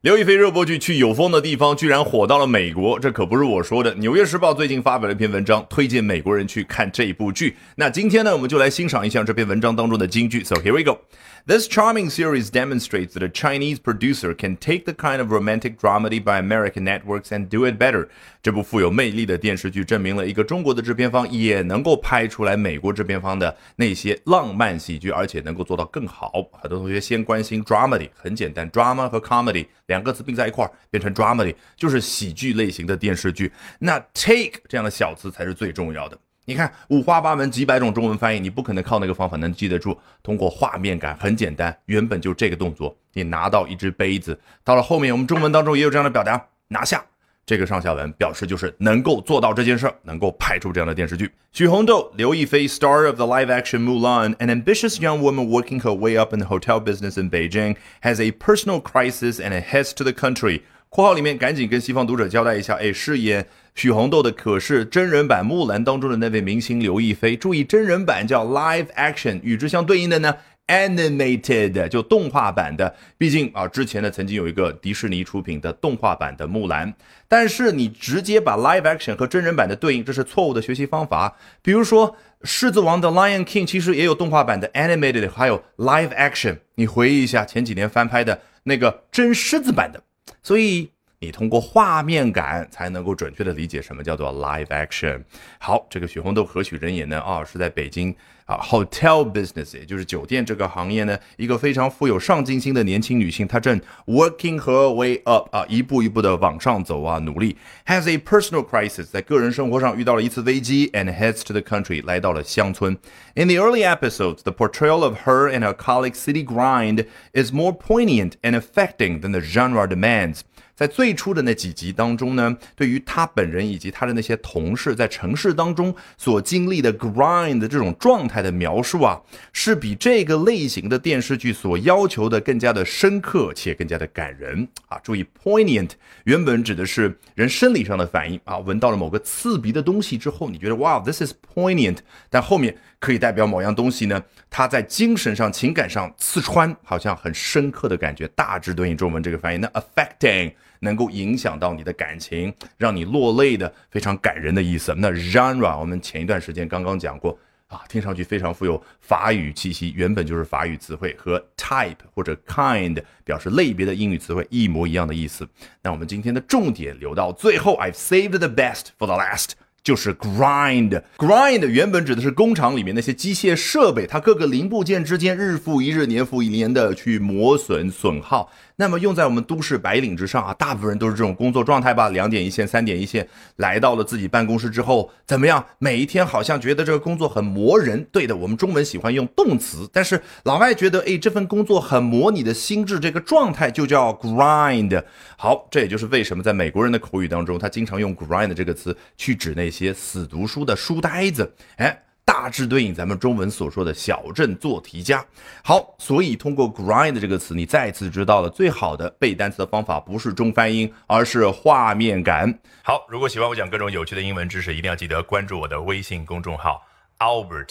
刘亦菲热播剧《去有风的地方》居然火到了美国，这可不是我说的。《纽约时报》最近发表了一篇文章，推荐美国人去看这部剧。那今天呢，我们就来欣赏一下这篇文章当中的金句。So here we go. This charming series demonstrates that a Chinese producer can take the kind of romantic dramedy by American networks and do it better. 这部富有魅力的电视剧证明了一个中国的制片方也能够拍出来美国制片方的那些浪漫喜剧，而且能够做到更好。很多同学先关心 dramedy，很简单，drama 和 comedy 两个词并在一块儿变成 dramedy，就是喜剧类型的电视剧。那 take 这样的小词才是最重要的。你看五花八门几百种中文翻译，你不可能靠那个方法能记得住。通过画面感很简单，原本就这个动作，你拿到一只杯子，到了后面我们中文当中也有这样的表达，拿下这个上下文，表示就是能够做到这件事儿，能够拍出这样的电视剧。许红豆、刘亦菲，star of the live-action Mulan, an ambitious young woman working her way up in the hotel business in Beijing, has a personal crisis and a heads to the country. 括号里面赶紧跟西方读者交代一下，哎，饰演许红豆的可是真人版《木兰》当中的那位明星刘亦菲。注意，真人版叫 live action，与之相对应的呢，animated 就动画版的。毕竟啊，之前呢曾经有一个迪士尼出品的动画版的《木兰》，但是你直接把 live action 和真人版的对应，这是错误的学习方法。比如说《狮子王》的 Lion King 其实也有动画版的 animated，还有 live action。你回忆一下前几年翻拍的那个真狮子版的。所以你通过画面感才能够准确的理解什么叫做 live action。好，这个许红豆何许人也呢？啊，是在北京啊 hotel business，也就是酒店这个行业呢，一个非常富有上进心的年轻女性，她正 working her way up 啊，一步一步的往上走啊，努力。Has a personal crisis，在个人生活上遇到了一次危机，and heads to the country，来到了乡村。In the early episodes, the portrayal of her and her colleague city grind is more poignant and affecting than the genre demands. 在最初的那几集当中呢，对于他本人以及他的那些同事在城市当中所经历的 grind 这种状态的描述啊，是比这个类型的电视剧所要求的更加的深刻且更加的感人啊！注意，poignant 原本指的是人生理上的反应啊，闻到了某个刺鼻的东西之后，你觉得哇，this is poignant，但后面可以代表某样东西呢，它在精神上、情感上刺穿，好像很深刻的感觉，大致对应中文这个翻译。那 affecting。能够影响到你的感情，让你落泪的非常感人的意思。那 genre 我们前一段时间刚刚讲过啊，听上去非常富有法语气息，原本就是法语词汇，和 type 或者 kind 表示类别的英语词汇一模一样的意思。那我们今天的重点留到最后，I've saved the best for the last。就是 grind，grind 原本指的是工厂里面那些机械设备，它各个零部件之间日复一日、年复一年的去磨损损耗。那么用在我们都市白领之上啊，大部分人都是这种工作状态吧？两点一线、三点一线，来到了自己办公室之后，怎么样？每一天好像觉得这个工作很磨人。对的，我们中文喜欢用动词，但是老外觉得，哎，这份工作很磨你的心智，这个状态就叫 grind。好，这也就是为什么在美国人的口语当中，他经常用 grind 这个词去指那些些死读书的书呆子。哎。大致对应咱们中文所说的小镇做题家。好，所以通过 grind 这个词，你再次知道了最好的背单词的方法不是中翻英，而是画面感。好，如果喜欢我讲各种有趣的英文知识，一定要记得关注我的微信公众号 Albert。